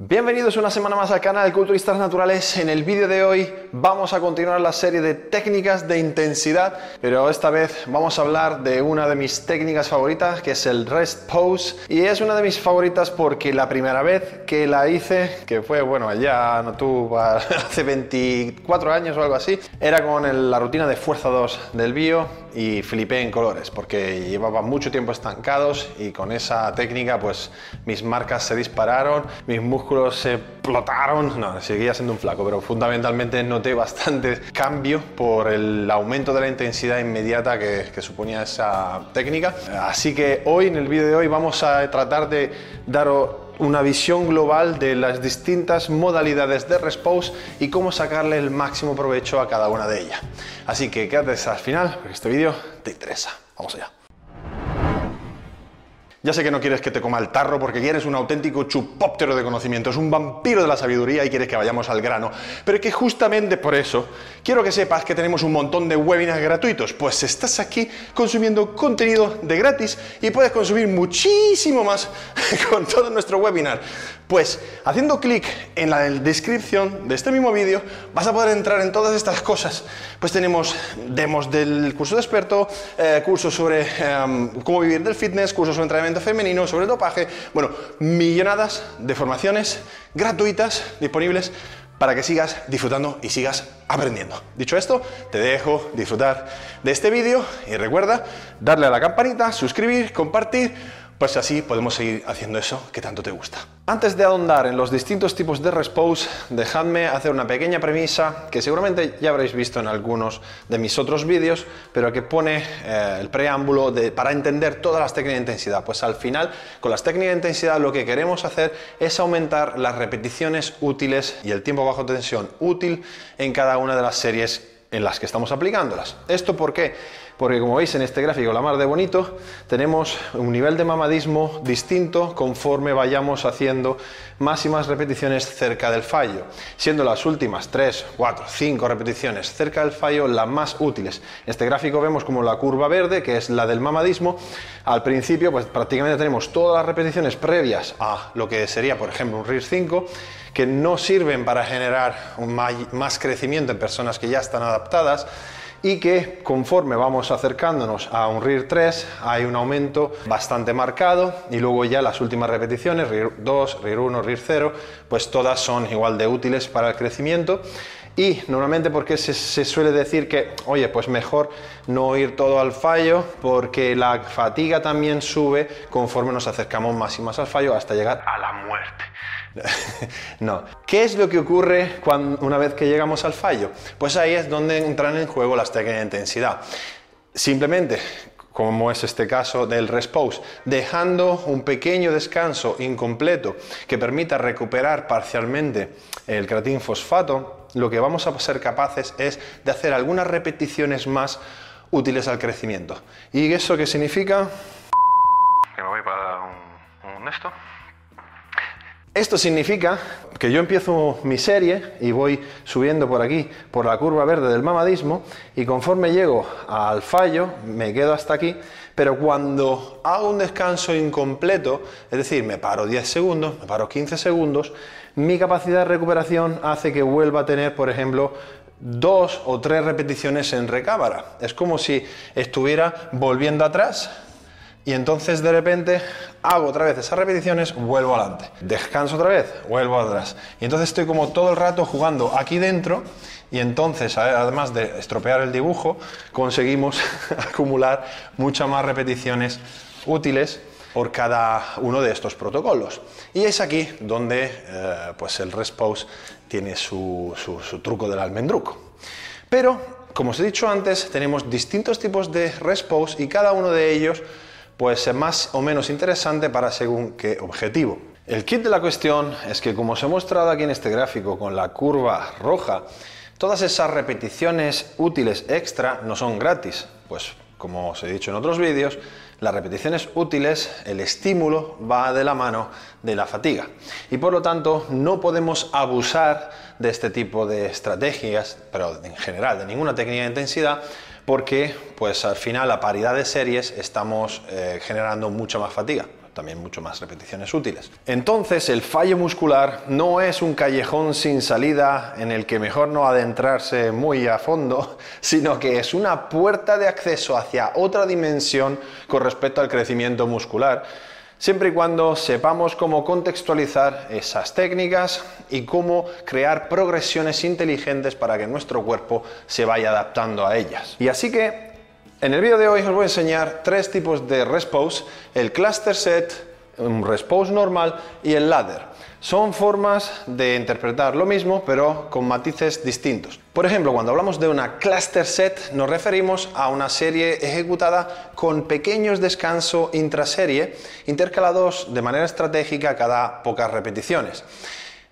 Bienvenidos una semana más al canal de Culturistas Naturales. En el vídeo de hoy vamos a continuar la serie de técnicas de intensidad, pero esta vez vamos a hablar de una de mis técnicas favoritas, que es el Rest Pose. Y es una de mis favoritas porque la primera vez que la hice, que fue, bueno, ya no tuvo hace 24 años o algo así, era con la rutina de Fuerza 2 del Bio y flipé en colores porque llevaba mucho tiempo estancados y con esa técnica pues mis marcas se dispararon, mis músculos se explotaron, no, seguía siendo un flaco, pero fundamentalmente noté bastante cambio por el aumento de la intensidad inmediata que, suponía esa técnica. Así que hoy en el vídeo de hoy vamos a tratar de daros una visión global de las distintas modalidades de Respose y cómo sacarle el máximo provecho a cada una de ellas. Así que quédate hasta el final porque este vídeo te interesa. Vamos allá. Ya sé que no quieres que te coma el tarro porque quieres un auténtico chupóptero de conocimientos, un vampiro de la sabiduría y quieres que vayamos al grano. Pero es que justamente por eso quiero que sepas que tenemos un montón de webinars gratuitos, pues estás aquí consumiendo contenido de gratis y puedes consumir muchísimo más con todo nuestro webinar. Pues haciendo clic en la descripción de este mismo vídeo vas a poder entrar en todas estas cosas. Pues tenemos demos del curso de experto, eh, cursos sobre em, cómo vivir del fitness, cursos sobre entrenamiento femenino, sobre dopaje, bueno, millonadas de formaciones gratuitas disponibles para que sigas disfrutando y sigas aprendiendo. Dicho esto, te dejo disfrutar de este vídeo y recuerda darle a la campanita, suscribir, compartir pues así podemos seguir haciendo eso que tanto te gusta. Antes de ahondar en los distintos tipos de Respose, dejadme hacer una pequeña premisa que seguramente ya habréis visto en algunos de mis otros vídeos, pero que pone eh, el preámbulo de, para entender todas las técnicas de intensidad. Pues al final, con las técnicas de intensidad lo que queremos hacer es aumentar las repeticiones útiles y el tiempo bajo tensión útil en cada una de las series en las que estamos aplicándolas. ¿Esto por qué? Porque como veis en este gráfico, la mar de bonito, tenemos un nivel de mamadismo distinto conforme vayamos haciendo más y más repeticiones cerca del fallo, siendo las últimas 3, 4, 5 repeticiones cerca del fallo las más útiles. En este gráfico vemos como la curva verde, que es la del mamadismo, al principio pues prácticamente tenemos todas las repeticiones previas a lo que sería, por ejemplo, un RIR 5, que no sirven para generar un más crecimiento en personas que ya están adaptadas y que conforme vamos acercándonos a un RIR 3 hay un aumento bastante marcado y luego ya las últimas repeticiones, RIR 2, RIR 1, RIR 0, pues todas son igual de útiles para el crecimiento y normalmente porque se, suele decir que, oye, pues mejor no ir todo al fallo porque la fatiga también sube conforme nos acercamos más y más al fallo hasta llegar a la muerte. no. ¿Qué es lo que ocurre cuando, una vez que llegamos al fallo? Pues ahí es donde entran en juego las técnicas de intensidad. Simplemente como es este caso del Respose, dejando un pequeño descanso incompleto que permita recuperar parcialmente el creatín fosfato, lo que vamos a ser capaces es de hacer algunas repeticiones más útiles al crecimiento. ¿Y eso qué significa? Que me voy para un, un esto. Esto significa que yo empiezo mi serie y voy subiendo por aquí, por la curva verde del mamadismo, y conforme llego al fallo, me quedo hasta aquí, pero cuando hago un descanso incompleto, es decir, me paro 10 segundos, me paro 15 segundos, mi capacidad de recuperación hace que vuelva a tener, por ejemplo, dos o tres repeticiones en recámara. Es como si estuviera volviendo atrás y entonces de repente hago otra vez esas repeticiones, vuelvo adelante. Descanso otra vez, vuelvo atrás. Y entonces estoy como todo el rato jugando aquí dentro y entonces, además de estropear el dibujo, conseguimos acumular muchas más repeticiones útiles por cada uno de estos protocolos. Y es aquí donde eh, pues el Respose tiene su, su truco del almendruco. Pero, como os he dicho antes, tenemos distintos tipos de Respose y cada uno de ellos pues es más o menos interesante para según qué objetivo. El kit de la cuestión es que como os he mostrado aquí en este gráfico con la curva roja, todas esas repeticiones útiles extra no son gratis, pues como os he dicho en otros vídeos, las repeticiones útiles, el estímulo va de la mano de la fatiga. Y por lo tanto no podemos abusar de este tipo de estrategias, pero en general de ninguna técnica de intensidad, porque pues al final a paridad de series estamos eh, generando mucha más fatiga. también mucho más repeticiones útiles. Entonces, el fallo muscular no es un callejón sin salida en el que mejor no adentrarse muy a fondo, sino que es una puerta de acceso hacia otra dimensión con respecto al crecimiento muscular siempre y cuando sepamos cómo contextualizar esas técnicas y cómo crear progresiones inteligentes para que nuestro cuerpo se vaya adaptando a ellas. Y así que en el vídeo de hoy os voy a enseñar tres tipos de rest pose, el cluster set, un rest pose normal y el ladder. Son formas de interpretar lo mismo, pero con matices distintos. Por ejemplo, cuando hablamos de una cluster set, nos referimos a una serie ejecutada con pequeños descansos intraserie, intercalados de manera estratégica cada pocas repeticiones.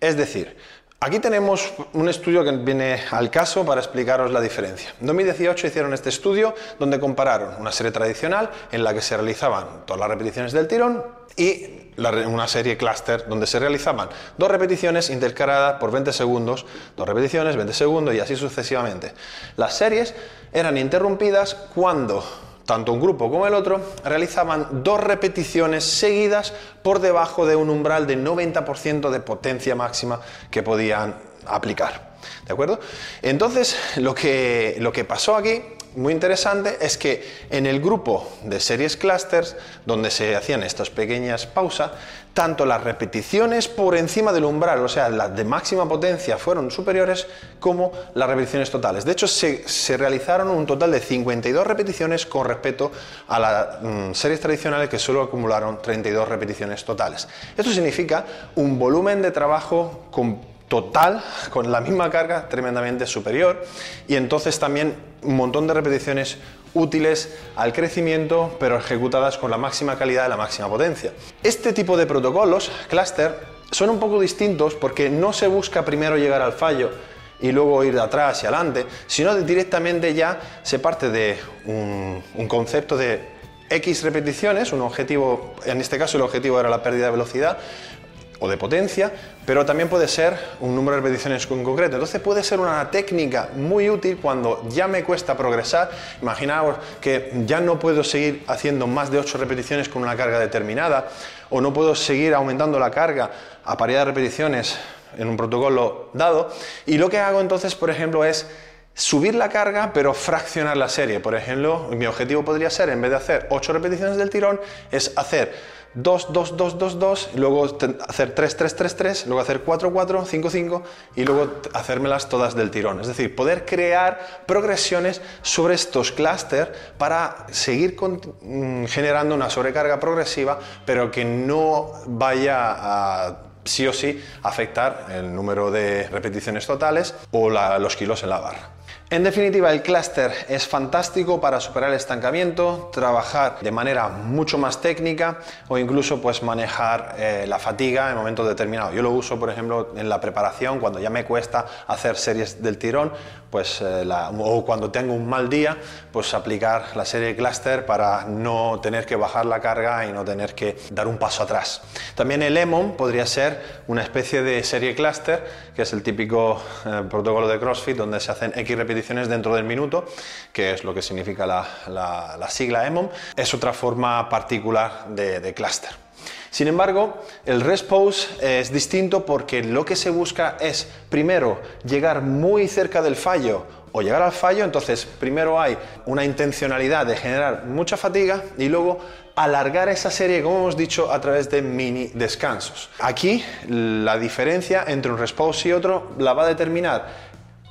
Es decir, Aquí tenemos un estudio que viene al caso para explicaros la diferencia. En 2018 hicieron este estudio donde compararon una serie tradicional en la que se realizaban todas las repeticiones del tirón y una serie cluster donde se realizaban dos repeticiones intercaladas por 20 segundos, dos repeticiones, 20 segundos y así sucesivamente. Las series eran interrumpidas cuando tanto un grupo como el otro, realizaban dos repeticiones seguidas por debajo de un umbral de 90% de potencia máxima que podían aplicar. ¿De acuerdo? Entonces, lo que, lo que pasó aquí muy interesante es que en el grupo de series clusters, donde se hacían estas pequeñas pausas, tanto las repeticiones por encima del umbral, o sea, las de máxima potencia, fueron superiores como las repeticiones totales. De hecho, se, realizaron un total de 52 repeticiones con respecto a las mm, series tradicionales que solo acumularon 32 repeticiones totales. Esto significa un volumen de trabajo total con la misma carga tremendamente superior y entonces también un montón de repeticiones útiles al crecimiento pero ejecutadas con la máxima calidad y la máxima potencia. Este tipo de protocolos, cluster, son un poco distintos porque no se busca primero llegar al fallo y luego ir de atrás y adelante, sino directamente ya se parte de un, un concepto de X repeticiones, un objetivo, en este caso el objetivo era la pérdida de velocidad, o de potencia, pero también puede ser un número de repeticiones en concreto. Entonces puede ser una técnica muy útil cuando ya me cuesta progresar. Imaginaos que ya no puedo seguir haciendo más de 8 repeticiones con una carga determinada o no puedo seguir aumentando la carga a paridad de repeticiones en un protocolo dado. Y lo que hago entonces, por ejemplo, es subir la carga pero fraccionar la serie. Por ejemplo, mi objetivo podría ser, en vez de hacer 8 repeticiones del tirón, es hacer 2, 2, 2, 2, 2, luego hacer 3, 3, 3, 3, luego hacer 4, 4, 5, 5 y luego hacérmelas todas del tirón. Es decir, poder crear progresiones sobre estos clústeres para seguir mm, generando una sobrecarga progresiva, pero que no vaya a sí o sí afectar el número de repeticiones totales o los kilos en la barra. En definitiva, el clúster es fantástico para superar el estancamiento, trabajar de manera mucho más técnica o incluso pues manejar eh, la fatiga en momentos determinados. Yo lo uso, por ejemplo, en la preparación, cuando ya me cuesta hacer series del tirón, pues, eh, o cuando tengo un mal día, pues aplicar la serie cluster para no tener que bajar la carga y no tener que dar un paso atrás. También el EMON podría ser una especie de serie cluster, que es el típico eh, protocolo de CrossFit donde se hacen X repeticiones dentro del minuto, que es lo que significa la, sigla EMON. Es otra forma particular de, de cluster. Sin embargo, el rest pose es distinto porque lo que se busca es primero llegar muy cerca del fallo o llegar al fallo, entonces primero hay una intencionalidad de generar mucha fatiga y luego alargar esa serie, como hemos dicho, a través de mini descansos. Aquí la diferencia entre un rest pose y otro la va a determinar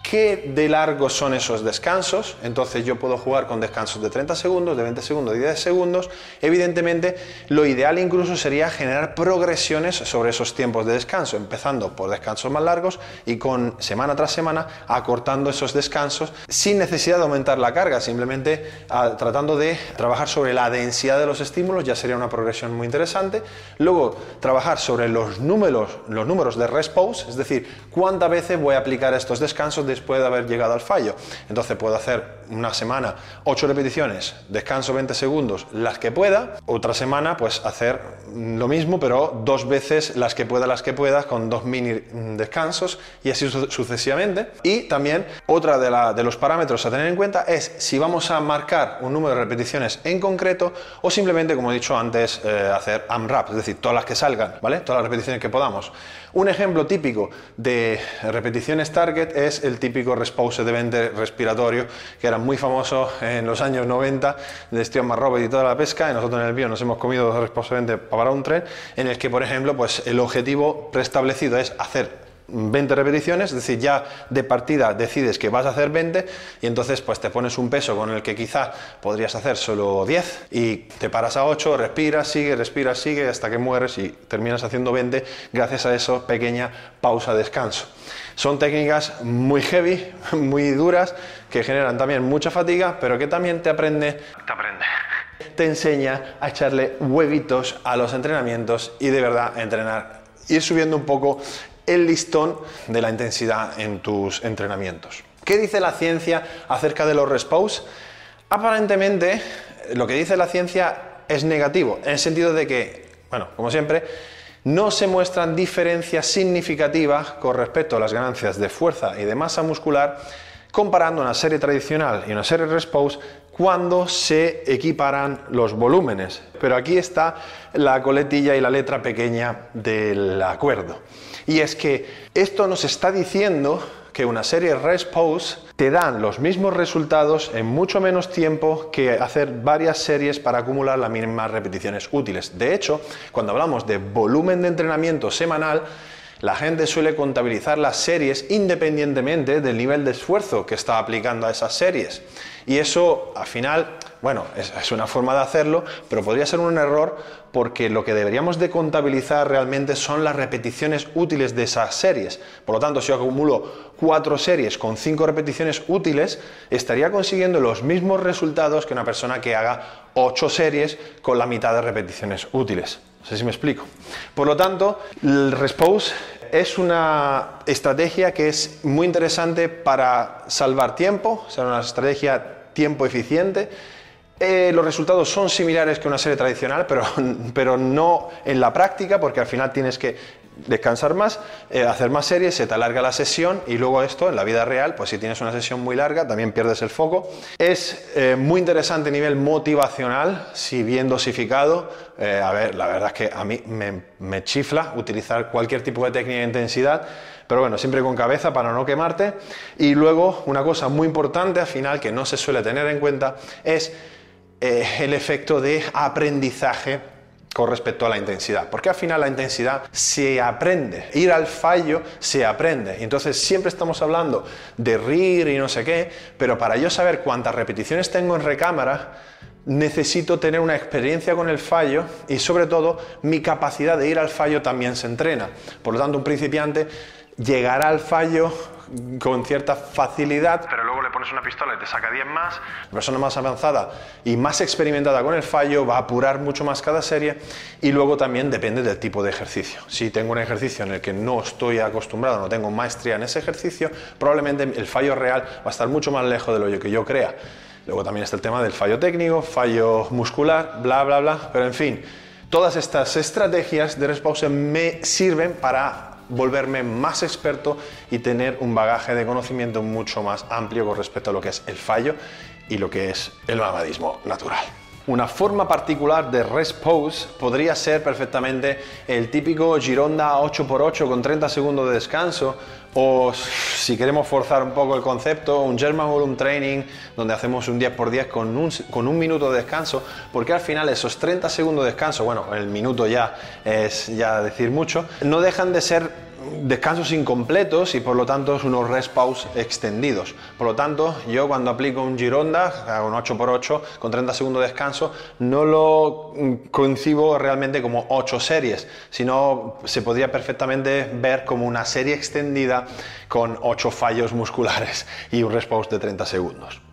qué de largos son esos descansos. Entonces yo puedo jugar con descansos de 30 segundos, de 20 segundos, de 10 segundos. Evidentemente, lo ideal incluso sería generar progresiones sobre esos tiempos de descanso, empezando por descansos más largos y con semana tras semana acortando esos descansos sin necesidad de aumentar la carga, simplemente ah, tratando de trabajar sobre la densidad de los estímulos, ya sería una progresión muy interesante. Luego, trabajar sobre los números, los números de rest es decir, cuántas veces voy a aplicar estos descansos después de haber llegado al fallo. Entonces puedo hacer una semana 8 repeticiones, descanso 20 segundos, las que pueda. Otra semana pues hacer lo mismo, pero dos veces las que pueda, las que pueda, con dos mini descansos y así sucesivamente. Y también otra de, de los parámetros a tener en cuenta es si vamos a marcar un número de repeticiones en concreto o simplemente, como he dicho antes, eh, hacer AMRAP, es decir, todas las que salgan, ¿vale? Todas las repeticiones que podamos. Un ejemplo típico de repeticiones target es el típico repose de 20 respiratorio, que era muy famoso en los años 90 de Steven Marrobet y toda la pesca, y nosotros en el bio nos hemos comido repose 20 para un tren, en el que, por ejemplo, pues el objetivo preestablecido es hacer 20 repeticiones, es decir, ya de partida decides que vas a hacer 20 y entonces pues te pones un peso con el que quizá podrías hacer solo 10 y te paras a 8, respiras, sigue, respiras, sigue hasta que mueres y terminas haciendo 20 gracias a esa pequeña pausa descanso. Son técnicas muy heavy, muy duras, que generan también mucha fatiga, pero que también te aprende, te aprende, te enseña a echarle huevitos a los entrenamientos y de verdad entrenar ir subiendo un poco el listón de la intensidad en tus entrenamientos. ¿Qué dice la ciencia acerca de los respose? Aparentemente, lo que dice la ciencia es negativo, en el sentido de que, bueno, como siempre, no se muestran diferencias significativas con respecto a las ganancias de fuerza y de masa muscular comparando una serie tradicional y una serie Respose cuando se equiparan los volúmenes. Pero aquí está la coletilla y la letra pequeña del acuerdo. Y es que esto nos está diciendo que una serie Respose te dan los mismos resultados en mucho menos tiempo que hacer varias series para acumular las mismas repeticiones útiles. De hecho, cuando hablamos de volumen de entrenamiento semanal, la gente suele contabilizar las series independientemente del nivel de esfuerzo que está aplicando a esas series. Y eso, al final, bueno, es, una forma de hacerlo, pero podría ser un error porque lo que deberíamos de contabilizar realmente son las repeticiones útiles de esas series. Por lo tanto, si yo acumulo cuatro series con cinco repeticiones útiles, estaría consiguiendo los mismos resultados que una persona que haga ocho series con la mitad de repeticiones útiles. No sé si me explico. Por lo tanto, el Respose es una estrategia que es muy interesante para salvar tiempo, o una estrategia tiempo eficiente. Eh, los resultados son similares que una serie tradicional, pero, pero no en la práctica, porque al final tienes que descansar más, eh, hacer más series, se te alarga la sesión y luego esto en la vida real, pues si tienes una sesión muy larga también pierdes el foco. Es eh, muy interesante a nivel motivacional, si bien dosificado. Eh, a ver, la verdad es que a mí me, me chifla utilizar cualquier tipo de técnica de intensidad, pero bueno, siempre con cabeza para no quemarte. Y luego una cosa muy importante al final que no se suele tener en cuenta es el efecto de aprendizaje con respecto a la intensidad, porque al final la intensidad se aprende, ir al fallo se aprende. Entonces siempre estamos hablando de RIR y no sé qué, pero para yo saber cuántas repeticiones tengo en recámara, necesito tener una experiencia con el fallo y sobre todo mi capacidad de ir al fallo también se entrena. Por lo tanto, un principiante llegará al fallo con cierta facilidad, pero luego le pones una pistola y te saca 10 más. La persona más avanzada y más experimentada con el fallo va a apurar mucho más cada serie y luego también depende del tipo de ejercicio. Si tengo un ejercicio en el que no estoy acostumbrado, no tengo maestría en ese ejercicio, probablemente el fallo real va a estar mucho más lejos de lo que yo crea. Luego también está el tema del fallo técnico, fallo muscular, bla, bla, bla. Pero en fin, todas estas estrategias de respuesta me sirven para volverme más experto y tener un bagaje de conocimiento mucho más amplio con respecto a lo que es el fallo y lo que es el mamadismo natural. Una forma particular de rest pose podría ser perfectamente el típico Gironda 8x8 con 30 segundos de descanso o si queremos forzar un poco el concepto, un German Volume Training donde hacemos un 10x10 con un, con un minuto de descanso, porque al final esos 30 segundos de descanso, bueno, el minuto ya es ya decir mucho, no dejan de ser descansos incompletos y por lo tanto unos rest pause extendidos. Por lo tanto, yo cuando aplico un Gironda, un 8x8 con 30 segundos de descanso, no lo concibo realmente como 8 series, sino se podría perfectamente ver como una serie extendida con 8 fallos musculares y un rest pause de 30 segundos.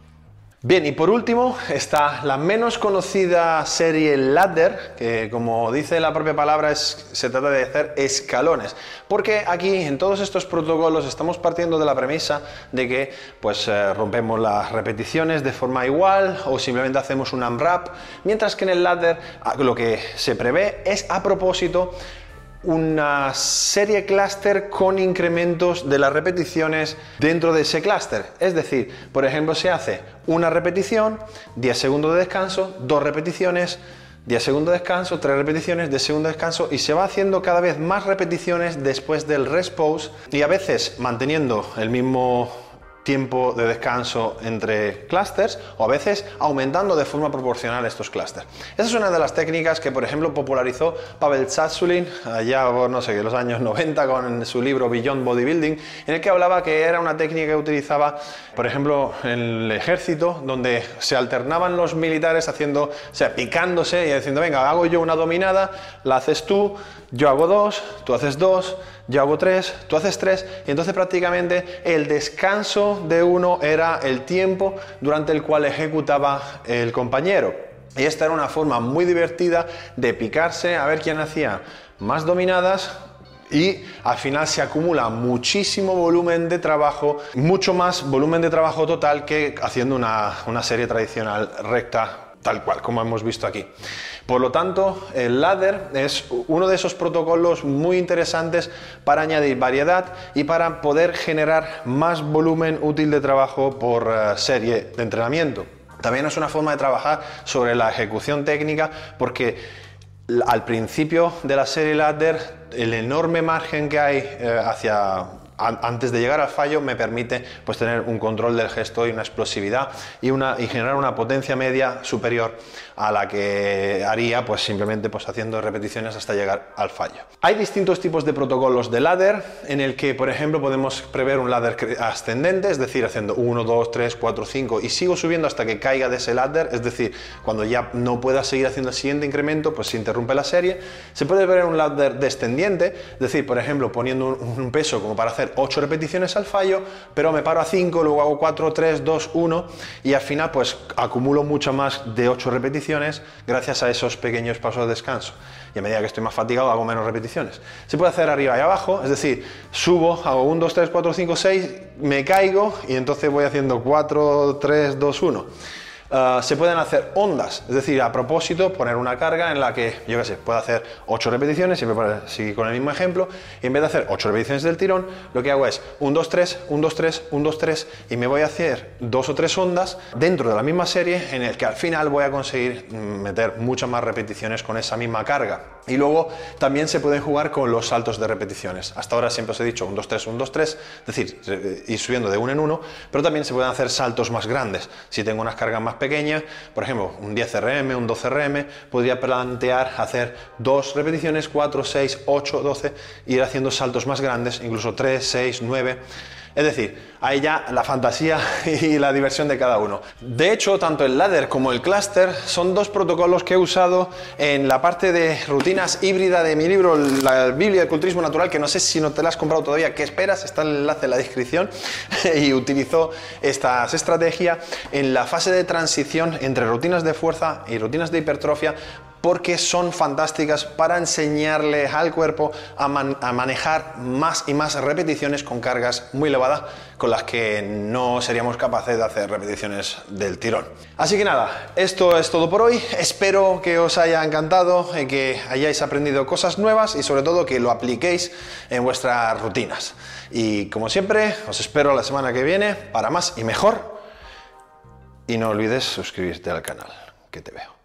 Bien, y por último está la menos conocida serie ladder, que como dice la propia palabra es, se trata de hacer escalones, porque aquí en todos estos protocolos estamos partiendo de la premisa de que pues eh, rompemos las repeticiones de forma igual o simplemente hacemos un unwrap, mientras que en el ladder lo que se prevé es a propósito una serie clúster con incrementos de las repeticiones dentro de ese clúster. Es decir, por ejemplo, se hace una repetición, 10 segundos de descanso, dos repeticiones, 10 segundos de descanso, tres repeticiones, de segundo descanso y se va haciendo cada vez más repeticiones después del rest pause y a veces manteniendo el mismo tiempo de descanso entre clusters o a veces aumentando de forma proporcional estos clusters. Esa es una de las técnicas que, por ejemplo, popularizó Pavel Tsatsouline allá por, no sé, los años 90 con su libro Beyond Bodybuilding, en el que hablaba que era una técnica que utilizaba, por ejemplo, en el ejército, donde se alternaban los militares haciendo, o sea, picándose y diciendo, venga, hago yo una dominada, la haces tú, yo hago dos, tú haces dos, yo hago tres, tú haces tres, y entonces prácticamente el descanso de uno era el tiempo durante el cual ejecutaba el compañero. Y esta era una forma muy divertida de picarse a ver quién hacía más dominadas y al final se acumula muchísimo volumen de trabajo, mucho más volumen de trabajo total que haciendo una, una serie tradicional recta tal cual, como hemos visto aquí. Por lo tanto, el ladder es uno de esos protocolos muy interesantes para añadir variedad y para poder generar más volumen útil de trabajo por eh, serie de entrenamiento. También es una forma de trabajar sobre la ejecución técnica porque al principio de la serie ladder el enorme margen que hay eh, antes de llegar al fallo me permite pues, tener un control del gesto y una explosividad y, una, y generar una potencia media superior a la que haría pues, simplemente pues, haciendo repeticiones hasta llegar al fallo. Hay distintos tipos de protocolos de ladder en el que, por ejemplo, podemos prever un ladder ascendente, es decir, haciendo 1, 2, 3, 4, 5 y sigo subiendo hasta que caiga de ese ladder, es decir, cuando ya no pueda seguir haciendo el siguiente incremento, pues se interrumpe la serie. Se puede ver un ladder descendiente, es decir, por ejemplo, poniendo un peso como para hacer 8 repeticiones al fallo, pero me paro a 5, luego hago 4, 3, 2, 1 y al final pues acumulo mucho más de 8 repeticiones gracias a esos pequeños pasos de descanso. Y a medida que estoy más fatigado hago menos repeticiones. Se puede hacer arriba y abajo, es decir, subo, hago 1, 2, 3, 4, 5, 6, me caigo y entonces voy haciendo 4, 3, 2, 1. Ah, se pueden hacer ondas, es decir, a propósito, poner una carga en la que, yo qué sé, puedo hacer 8 repeticiones, siempre para seguir con el mismo ejemplo, y en vez de hacer 8 repeticiones del tirón, lo que hago es 1, 2, 3, 1, 2, 3, 1, 2, 3, y me voy a hacer dos o tres ondas dentro de la misma serie en el que al final voy a conseguir meter muchas más repeticiones con esa misma carga. Y luego también se pueden jugar con los saltos de repeticiones. Hasta ahora siempre os he dicho 1, 2, 3, 1, 2, 3, es decir, eh, ir subiendo de uno en uno, pero también se pueden hacer saltos más grandes. Si tengo unas cargas más pequeñas, por ejemplo, un 10 RM, un 12 RM, podría plantear hacer dos repeticiones, 4, 6, 8, 12, ir haciendo saltos más grandes, incluso 3, 6, 9. Es decir, hay ya la fantasía y la diversión de cada uno. De hecho, tanto el ladder como el cluster son dos protocolos que he usado en la parte de rutinas híbrida de mi libro, la Biblia del Culturismo Natural, que no sé si no te la has comprado todavía, ¿qué esperas? Está el enlace en la descripción. y utilizo estas estrategias en la fase de transición entre rutinas de fuerza y rutinas de hipertrofia porque son fantásticas para enseñarle al cuerpo a, manejar más y más repeticiones con cargas muy elevadas con las que no seríamos capaces de hacer repeticiones del tirón. Así que nada, esto es todo por hoy. Espero que os haya encantado, y que hayáis aprendido cosas nuevas y sobre todo que lo apliquéis en vuestras rutinas. Y como siempre, os espero la semana que viene para más y mejor. Y no olvides suscribirte al canal, que te veo.